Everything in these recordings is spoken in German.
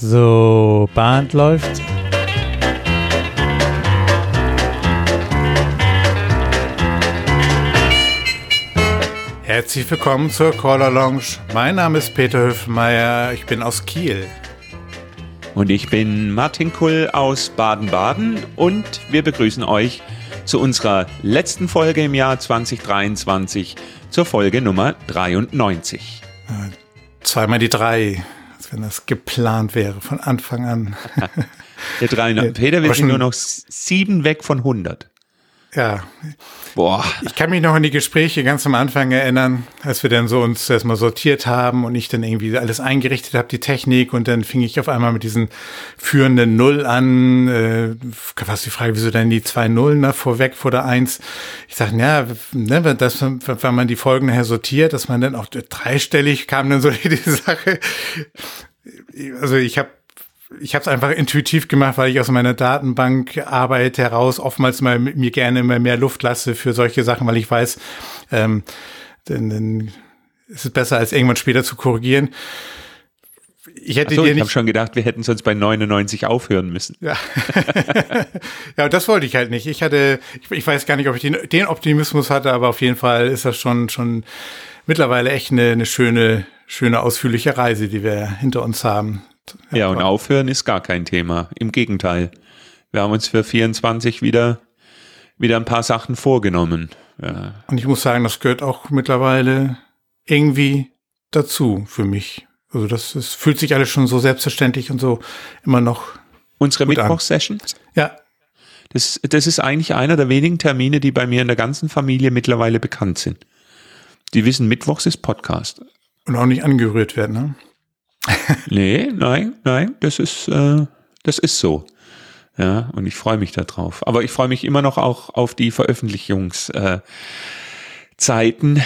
So, Band läuft. Herzlich willkommen zur Caller Lounge. Mein Name ist Peter Höfmeier, ich bin aus Kiel. Und ich bin Martin Kull aus Baden-Baden und wir begrüßen euch zu unserer letzten Folge im Jahr 2023, zur Folge Nummer 93. Zweimal die drei, als wenn das geplant wäre von Anfang an. Der 300. Peter, wir sind nur noch sieben weg von 100. Ja. Boah. Ich kann mich noch an die Gespräche ganz am Anfang erinnern, als wir dann so uns erstmal sortiert haben und ich dann irgendwie alles eingerichtet habe, die Technik, und dann fing ich auf einmal mit diesen führenden Null an. Äh, was die Frage, wieso denn die zwei Nullen da vorweg vor der Eins? Ich sage, ja, ne, das, wenn man die Folgen nachher sortiert, dass man dann auch dreistellig kam dann so die Sache. Also ich habe ich habe es einfach intuitiv gemacht, weil ich aus meiner Datenbankarbeit heraus oftmals mal mir gerne immer mehr Luft lasse für solche Sachen, weil ich weiß, ähm, dann, dann ist es besser, als irgendwann später zu korrigieren. Ich hätte so, dir nicht. Ich habe schon gedacht, wir hätten sonst bei 99 aufhören müssen. Ja, ja das wollte ich halt nicht. Ich hatte, ich, ich weiß gar nicht, ob ich den, den, Optimismus hatte, aber auf jeden Fall ist das schon schon mittlerweile echt eine, eine schöne, schöne ausführliche Reise, die wir hinter uns haben. Ja, und aufhören ist gar kein Thema. Im Gegenteil. Wir haben uns für 24 wieder, wieder ein paar Sachen vorgenommen. Ja. Und ich muss sagen, das gehört auch mittlerweile irgendwie dazu für mich. Also das, das fühlt sich alles schon so selbstverständlich und so immer noch. Unsere Mittwochssessions? Ja. Das, das ist eigentlich einer der wenigen Termine, die bei mir in der ganzen Familie mittlerweile bekannt sind. Die wissen, Mittwochs ist Podcast. Und auch nicht angerührt werden, ne? nee, nein, nein, das ist, äh, das ist so. Ja, und ich freue mich darauf. Aber ich freue mich immer noch auch auf die Veröffentlichungszeiten. Äh,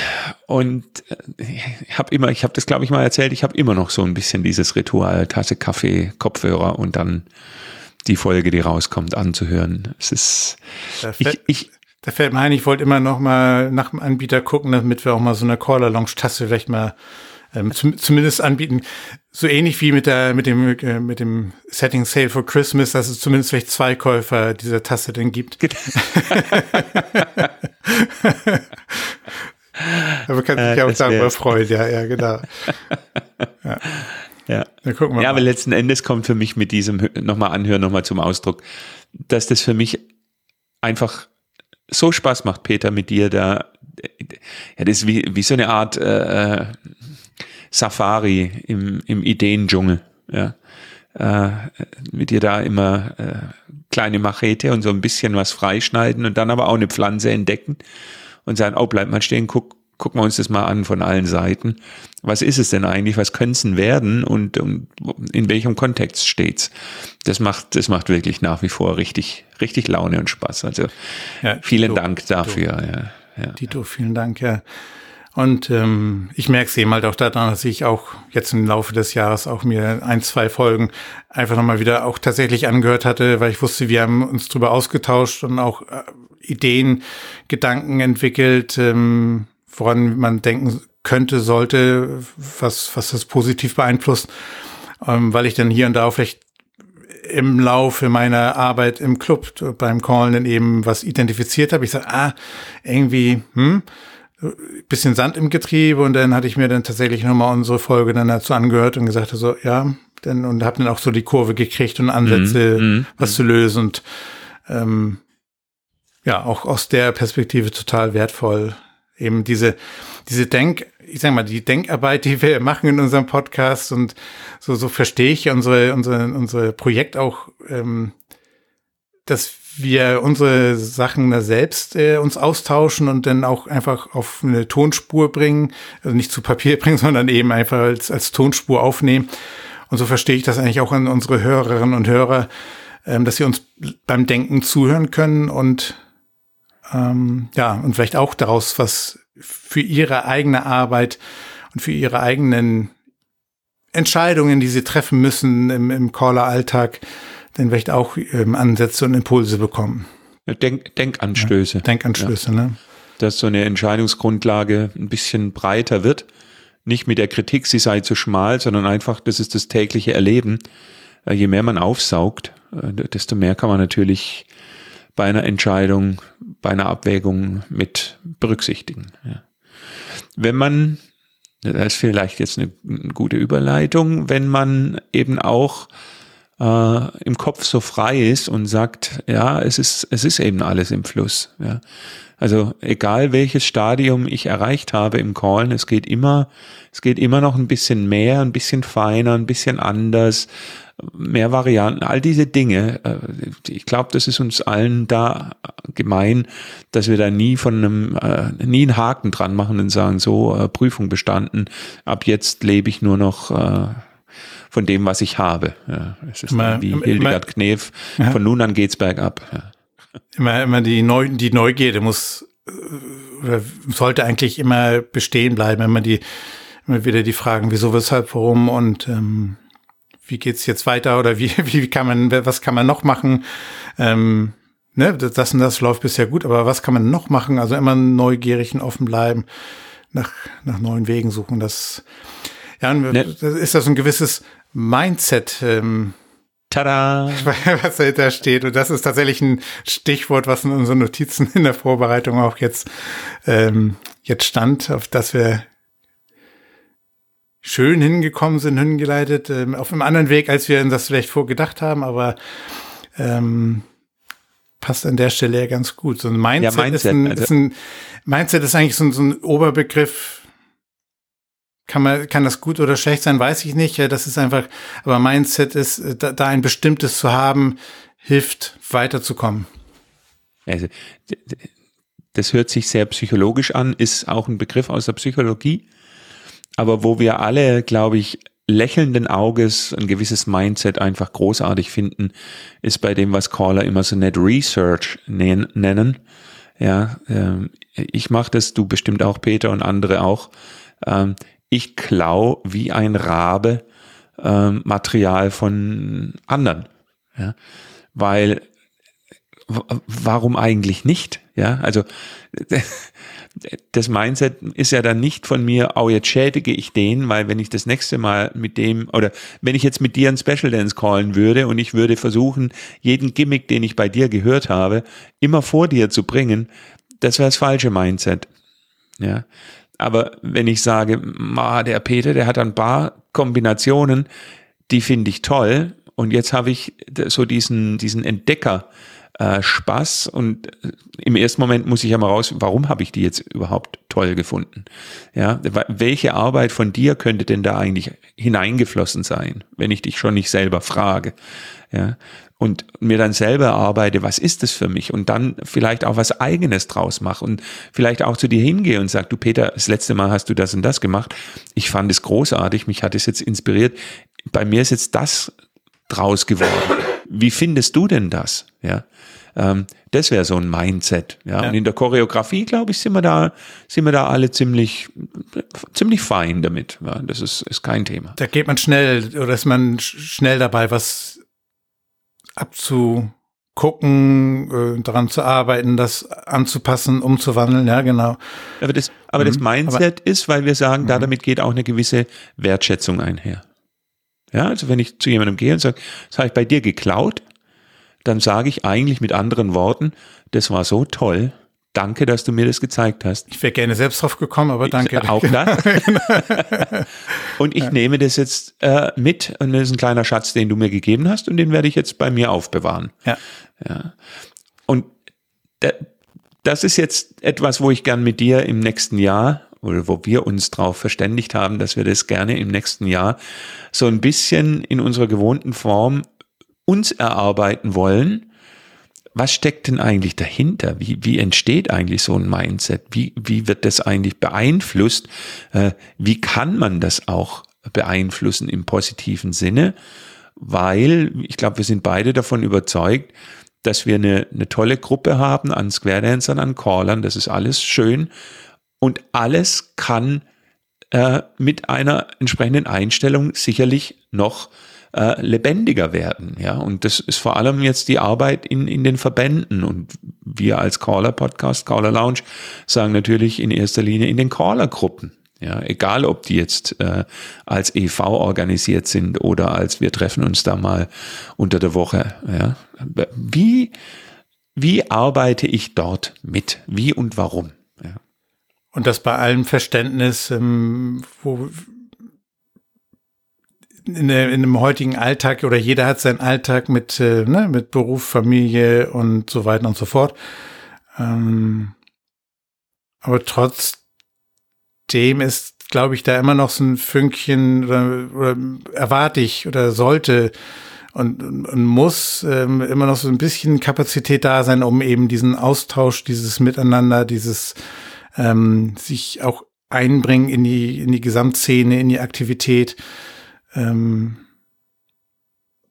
und äh, ich habe immer, ich habe das glaube ich mal erzählt, ich habe immer noch so ein bisschen dieses Ritual, Tasse Kaffee, Kopfhörer und dann die Folge, die rauskommt, anzuhören. Es ist, da fällt, ich, ich, da fällt mir ein, ich wollte immer noch mal nach dem Anbieter gucken, damit wir auch mal so eine Caller Lounge Tasse vielleicht mal ähm, zum, zumindest anbieten. So ähnlich wie mit der mit dem äh, mit dem Setting Sale for Christmas, dass es zumindest vielleicht zwei Käufer dieser Tasse denn gibt. Aber kann sich ja auch darüber freuen, ja, ja, genau. Ja. Ja, ja aber letzten Endes kommt für mich mit diesem nochmal anhören, nochmal zum Ausdruck, dass das für mich einfach so Spaß macht, Peter, mit dir da. Ja, das ist wie, wie so eine Art äh, äh Safari im, im Ideendschungel. Ja. Äh, mit dir da immer äh, kleine Machete und so ein bisschen was freischneiden und dann aber auch eine Pflanze entdecken und sagen, oh, bleib mal stehen, guck, gucken wir uns das mal an von allen Seiten. Was ist es denn eigentlich? Was könnte es denn werden und, und in welchem Kontext steht's? Das macht, das macht wirklich nach wie vor richtig, richtig Laune und Spaß. Also ja, vielen Tito, Dank dafür. Tito, ja, ja. Tito, vielen Dank. Ja. Und ähm, ich merke es eben halt auch daran, dass ich auch jetzt im Laufe des Jahres auch mir ein, zwei Folgen einfach nochmal wieder auch tatsächlich angehört hatte, weil ich wusste, wir haben uns drüber ausgetauscht und auch äh, Ideen, Gedanken entwickelt, ähm, woran man denken könnte, sollte, was, was das positiv beeinflusst, ähm, weil ich dann hier und da auch vielleicht im Laufe meiner Arbeit im Club beim Callen dann eben was identifiziert habe. Ich sage, ah, irgendwie, hm, bisschen Sand im Getriebe und dann hatte ich mir dann tatsächlich nochmal unsere Folge dann dazu angehört und gesagt, so, ja, dann, und habe dann auch so die Kurve gekriegt und Ansätze, mm, mm, was zu lösen und ähm, ja, auch aus der Perspektive total wertvoll. Eben diese, diese Denk, ich sag mal, die Denkarbeit, die wir machen in unserem Podcast und so, so verstehe ich unsere, unsere, unsere Projekt auch, ähm, dass wir unsere Sachen da selbst äh, uns austauschen und dann auch einfach auf eine Tonspur bringen, also nicht zu Papier bringen, sondern eben einfach als, als Tonspur aufnehmen. Und so verstehe ich das eigentlich auch an unsere Hörerinnen und Hörer, ähm, dass sie uns beim Denken zuhören können und ähm, ja, und vielleicht auch daraus was für ihre eigene Arbeit und für ihre eigenen Entscheidungen, die sie treffen müssen im, im Caller-Alltag, dann vielleicht auch ähm, Ansätze und Impulse bekommen. Denk, Denkanstöße. Ja, Denkanstöße, ja. ne? Dass so eine Entscheidungsgrundlage ein bisschen breiter wird. Nicht mit der Kritik, sie sei zu schmal, sondern einfach, das ist das tägliche Erleben. äh, je mehr man aufsaugt, äh, desto mehr kann man natürlich bei einer Entscheidung, bei einer Abwägung mit berücksichtigen. Ja. Wenn man, das ist vielleicht jetzt eine, eine gute Überleitung, wenn man eben auch äh, im Kopf so frei ist und sagt, ja, es ist, es ist eben alles im Fluss. Ja. Also egal welches Stadium ich erreicht habe im Callen, es geht immer, es geht immer noch ein bisschen mehr, ein bisschen feiner, ein bisschen anders, mehr Varianten, all diese Dinge. Äh, ich glaube, das ist uns allen da gemein, dass wir da nie von einem, äh, nie einen Haken dran machen und sagen, so, äh, Prüfung bestanden, ab jetzt lebe ich nur noch von dem, was ich habe. Ja, es ist immer, wie Hildegard immer, Knef, ja. von nun an geht's bergab. Ja. Immer, immer die, Neu die Neugierde muss oder sollte eigentlich immer bestehen bleiben, immer die immer wieder die Fragen, wieso, weshalb, warum und ähm, wie geht's jetzt weiter oder wie, wie kann man, was kann man noch machen? Ähm, ne, das und das läuft bisher gut, aber was kann man noch machen? Also immer neugierig und offen bleiben, nach, nach neuen Wegen suchen. Das, ja, ne. das ist das ein gewisses Mindset, ähm, Tada! Was dahinter steht. Und das ist tatsächlich ein Stichwort, was in unseren Notizen in der Vorbereitung auch jetzt, ähm, jetzt stand, auf das wir schön hingekommen sind, hingeleitet, ähm, auf einem anderen Weg, als wir das vielleicht vorgedacht haben, aber ähm, passt an der Stelle ja ganz gut. So ein Mindset, ja, Mindset ist, ein, also. ist ein Mindset ist eigentlich so, so ein Oberbegriff kann man, kann das gut oder schlecht sein, weiß ich nicht. Das ist einfach, aber Mindset ist, äh, da, da ein bestimmtes zu haben, hilft weiterzukommen. Also, das hört sich sehr psychologisch an, ist auch ein Begriff aus der Psychologie. Aber wo wir alle, glaube ich, lächelnden Auges ein gewisses Mindset einfach großartig finden, ist bei dem, was Caller immer so nett Research nennen. Ja, ähm, ich mache das, du bestimmt auch, Peter und andere auch. Ähm, ich klau wie ein Rabe äh, Material von anderen. Ja? Weil warum eigentlich nicht? Ja, also das Mindset ist ja dann nicht von mir, oh, jetzt schädige ich den, weil wenn ich das nächste Mal mit dem, oder wenn ich jetzt mit dir ein Special Dance callen würde und ich würde versuchen, jeden Gimmick, den ich bei dir gehört habe, immer vor dir zu bringen, das wäre das falsche Mindset. Ja, aber wenn ich sage, ma, der Peter, der hat ein paar Kombinationen, die finde ich toll. Und jetzt habe ich so diesen, diesen Entdecker, äh, Spaß und äh, im ersten Moment muss ich ja mal raus, warum habe ich die jetzt überhaupt toll gefunden? Ja, welche Arbeit von dir könnte denn da eigentlich hineingeflossen sein, wenn ich dich schon nicht selber frage? Ja, und mir dann selber arbeite, was ist das für mich? Und dann vielleicht auch was eigenes draus mache und vielleicht auch zu dir hingehe und sag, du Peter, das letzte Mal hast du das und das gemacht. Ich fand es großartig, mich hat es jetzt inspiriert. Bei mir ist jetzt das draus geworden. Wie findest du denn das? Ja. Ähm, das wäre so ein Mindset. Ja? ja? Und in der Choreografie, glaube ich, sind wir da, sind wir da alle ziemlich, ziemlich fein damit. Ja? Das ist, ist kein Thema. Da geht man schnell oder ist man schnell dabei, was abzugucken, äh, daran zu arbeiten, das anzupassen, umzuwandeln, ja, genau. Aber das, aber mhm. das Mindset aber, ist, weil wir sagen, da mhm. damit geht auch eine gewisse Wertschätzung einher. Ja, also wenn ich zu jemandem gehe und sage, das habe ich bei dir geklaut, dann sage ich eigentlich mit anderen Worten, das war so toll, Danke, dass du mir das gezeigt hast. Ich wäre gerne selbst drauf gekommen, aber danke. Auch das. und ich ja. nehme das jetzt äh, mit und das ist ein kleiner Schatz, den du mir gegeben hast und den werde ich jetzt bei mir aufbewahren. Ja. ja. Und das ist jetzt etwas, wo ich gern mit dir im nächsten Jahr oder wo wir uns darauf verständigt haben, dass wir das gerne im nächsten Jahr so ein bisschen in unserer gewohnten Form uns erarbeiten wollen was steckt denn eigentlich dahinter? Wie, wie entsteht eigentlich so ein Mindset? Wie, wie wird das eigentlich beeinflusst? Äh, wie kann man das auch beeinflussen im positiven Sinne? Weil ich glaube, wir sind beide davon überzeugt, dass wir eine, eine tolle Gruppe haben an Square Dancern, an Callern. Das ist alles schön. Und alles kann äh, mit einer entsprechenden Einstellung sicherlich noch äh, lebendiger werden. Ja, und das ist vor allem jetzt die Arbeit in, in den Verbänden. Und wir als Caller Podcast, Caller Lounge sagen natürlich in erster Linie in den Caller Gruppen. Ja, egal, ob die jetzt äh, als EV organisiert sind oder als wir treffen uns da mal unter der Woche. Ja. Wie, wie arbeite ich dort mit? Wie und warum? Ja. Und das bei allem Verständnis, ähm, wo in, in dem heutigen Alltag oder jeder hat seinen Alltag mit, äh, ne, mit Beruf, Familie und so weiter und so fort. Ähm, aber trotz trotzdem ist, glaube ich, da immer noch so ein Fünkchen oder, oder erwarte ich oder sollte und, und muss ähm, immer noch so ein bisschen Kapazität da sein, um eben diesen Austausch, dieses Miteinander, dieses ähm, sich auch einbringen in die in die Gesamtszene, in die Aktivität. Ähm,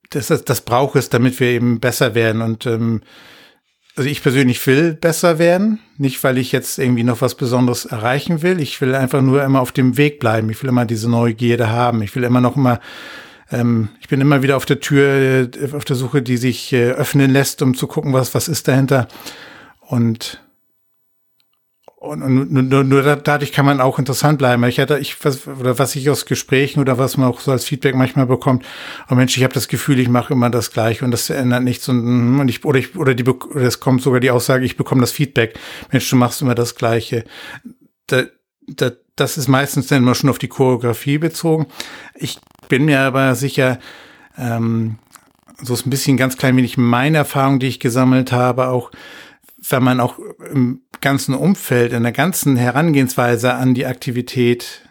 das, das, das braucht es, damit wir eben besser werden und ähm, also ich persönlich will besser werden, nicht weil ich jetzt irgendwie noch was Besonderes erreichen will. Ich will einfach nur immer auf dem Weg bleiben. Ich will immer diese Neugierde haben. Ich will immer noch mal, ähm, ich bin immer wieder auf der Tür, äh, auf der Suche, die sich äh, öffnen lässt, um zu gucken, was was ist dahinter. Und und, und nur, nur dadurch kann man auch interessant bleiben. Ich hatte, ich was, oder was ich aus Gesprächen oder was man auch so als Feedback manchmal bekommt, oh Mensch, ich habe das Gefühl, ich mache immer das Gleiche und das ändert nichts und, und ich oder ich oder die oder es kommt sogar die Aussage, ich bekomme das Feedback, Mensch, du machst immer das Gleiche. Da, da, das ist meistens dann immer schon auf die Choreografie bezogen. Ich bin mir aber sicher, ähm, so ist ein bisschen ganz klein wenig meine Erfahrung, die ich gesammelt habe, auch wenn man auch im ganzen Umfeld, in der ganzen Herangehensweise an die Aktivität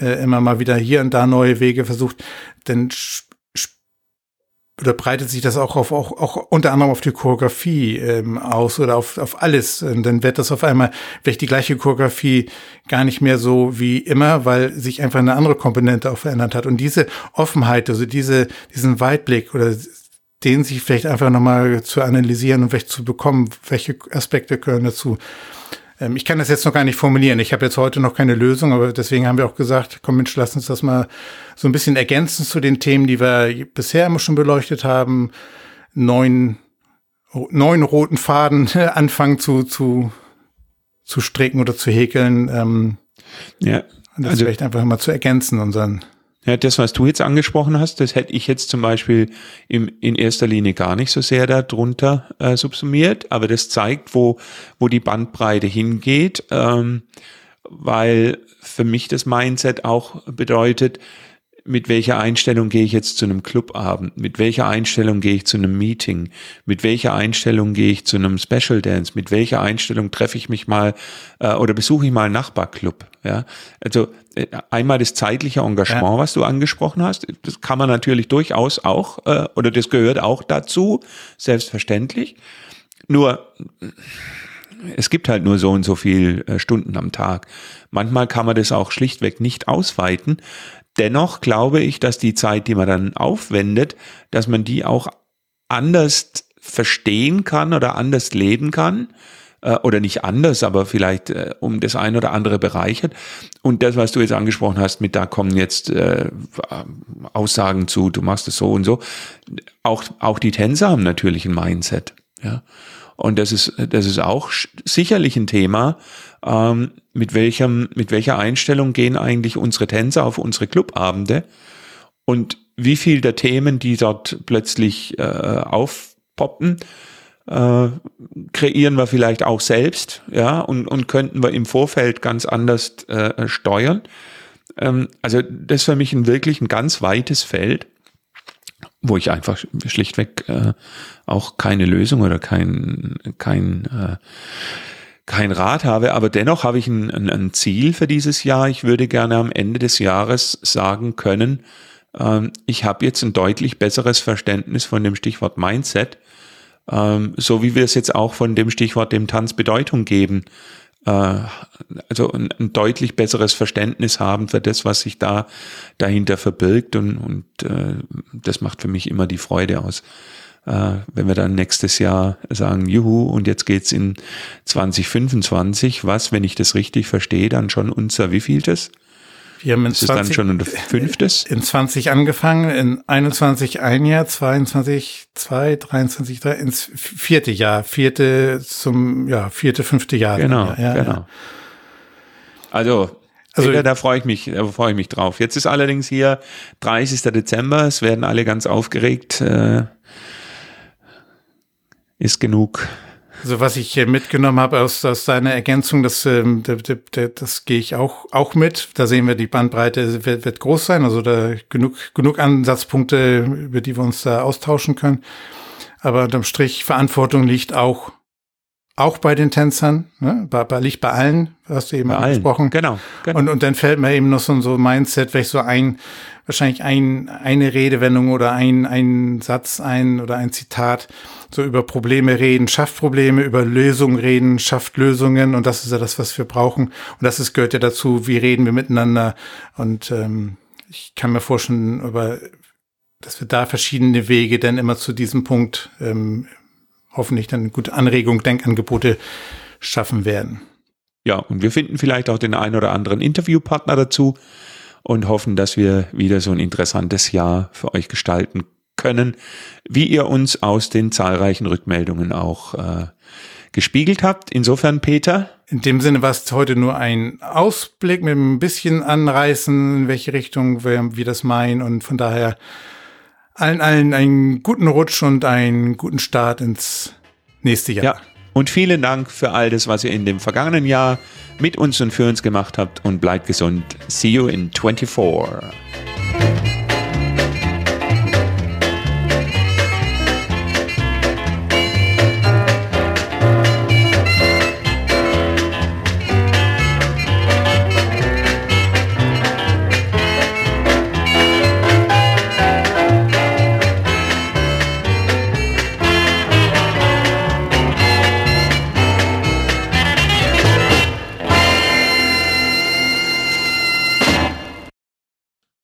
äh, immer mal wieder hier und da neue Wege versucht, dann oder breitet sich das auch auf auch, auch unter anderem auf die Choreografie ähm, aus oder auf, auf alles. Und dann wird das auf einmal vielleicht die gleiche Choreografie gar nicht mehr so wie immer, weil sich einfach eine andere Komponente auch verändert hat. Und diese Offenheit, also diese, diesen Weitblick oder den sich vielleicht einfach nochmal zu analysieren und vielleicht zu bekommen, welche Aspekte gehören dazu. Ähm, ich kann das jetzt noch gar nicht formulieren. Ich habe jetzt heute noch keine Lösung, aber deswegen haben wir auch gesagt, komm Mensch, lass uns das mal so ein bisschen ergänzen zu den Themen, die wir bisher immer schon beleuchtet haben. Neun, neun roten Faden anfangen zu, zu, zu stricken oder zu häkeln. Ähm, ja. Und das also, vielleicht einfach mal zu ergänzen, unseren ja, das, was du jetzt angesprochen hast, das hätte ich jetzt zum Beispiel im, in erster Linie gar nicht so sehr darunter äh, subsumiert, aber das zeigt, wo, wo die Bandbreite hingeht, ähm, weil für mich das Mindset auch bedeutet, mit welcher Einstellung gehe ich jetzt zu einem Clubabend, mit welcher Einstellung gehe ich zu einem Meeting, mit welcher Einstellung gehe ich zu einem Special Dance, mit welcher Einstellung treffe ich mich mal äh, oder besuche ich mal einen Nachbarclub. Ja, also äh, einmal das zeitliche Engagement, ja. was du angesprochen hast, das kann man natürlich durchaus auch äh, oder das gehört auch dazu, selbstverständlich. Nur es gibt halt nur so und so viel äh, Stunden am Tag. Manchmal kann man das auch schlichtweg nicht ausweiten, Dennoch glaube ich, dass die Zeit, die man dann aufwendet, dass man die auch anders verstehen kann oder anders leben kann äh, oder nicht anders, aber vielleicht äh, um das ein oder andere bereichert. Und das, was du jetzt angesprochen hast, mit da kommen jetzt äh, Aussagen zu, du machst es so und so. Auch, auch die Tänzer haben natürlich ein Mindset. Ja. Und das ist, das ist auch sicherlich ein Thema, ähm, mit, welchem, mit welcher Einstellung gehen eigentlich unsere Tänzer auf unsere Clubabende und wie viel der Themen, die dort plötzlich äh, aufpoppen, äh, kreieren wir vielleicht auch selbst, ja, und, und könnten wir im Vorfeld ganz anders äh, steuern. Ähm, also das ist für mich ein wirklich ein ganz weites Feld, wo ich einfach schlichtweg äh, auch keine Lösung oder kein, kein äh, kein Rat habe, aber dennoch habe ich ein, ein, ein, Ziel für dieses Jahr. Ich würde gerne am Ende des Jahres sagen können, ähm, ich habe jetzt ein deutlich besseres Verständnis von dem Stichwort Mindset, ähm, so wie wir es jetzt auch von dem Stichwort dem Tanz Bedeutung geben. Äh, also ein, ein, deutlich besseres Verständnis haben für das, was sich da dahinter verbirgt und, und äh, das macht für mich immer die Freude aus wenn wir dann nächstes Jahr sagen, juhu, und jetzt geht's in 2025, was, wenn ich das richtig verstehe, dann schon unser wievieltes? Wir haben in das 20, ist dann schon unser fünftes? In 20 angefangen, in 21 ein Jahr, 22 zwei, 23 drei, ins vierte Jahr, vierte zum, ja, vierte, fünfte Jahr. Genau, ja, genau. Ja. Also Also da freue ich mich, da freue ich mich drauf. Jetzt ist allerdings hier 30. Dezember, es werden alle ganz aufgeregt. Äh, ist genug also was ich mitgenommen habe aus, aus deiner Ergänzung, das, ähm, das, das gehe ich auch, auch mit. Da sehen wir, die Bandbreite wird, wird groß sein, also da genug, genug Ansatzpunkte, über die wir uns da austauschen können. Aber unterm Strich, Verantwortung liegt auch, auch bei den Tänzern, ne? bei, bei, liegt bei allen, hast du eben bei angesprochen. Allen. Genau, genau. Und, und dann fällt mir eben noch so, so ein Mindset, vielleicht so ein, wahrscheinlich ein, eine Redewendung oder ein, ein Satz, ein oder ein Zitat, so über Probleme reden, schafft Probleme, über Lösungen reden, schafft Lösungen und das ist ja das, was wir brauchen. Und das ist, gehört ja dazu, wie reden wir miteinander. Und ähm, ich kann mir vorstellen, aber dass wir da verschiedene Wege dann immer zu diesem Punkt ähm, hoffentlich dann gute Anregung, Denkangebote schaffen werden. Ja, und wir finden vielleicht auch den einen oder anderen Interviewpartner dazu und hoffen, dass wir wieder so ein interessantes Jahr für euch gestalten können, wie ihr uns aus den zahlreichen Rückmeldungen auch äh, gespiegelt habt. Insofern, Peter. In dem Sinne war es heute nur ein Ausblick mit ein bisschen Anreißen, in welche Richtung wir, wir das meinen. Und von daher allen, allen einen guten Rutsch und einen guten Start ins nächste Jahr. Ja. Und vielen Dank für all das, was ihr in dem vergangenen Jahr mit uns und für uns gemacht habt. Und bleibt gesund. See you in 24.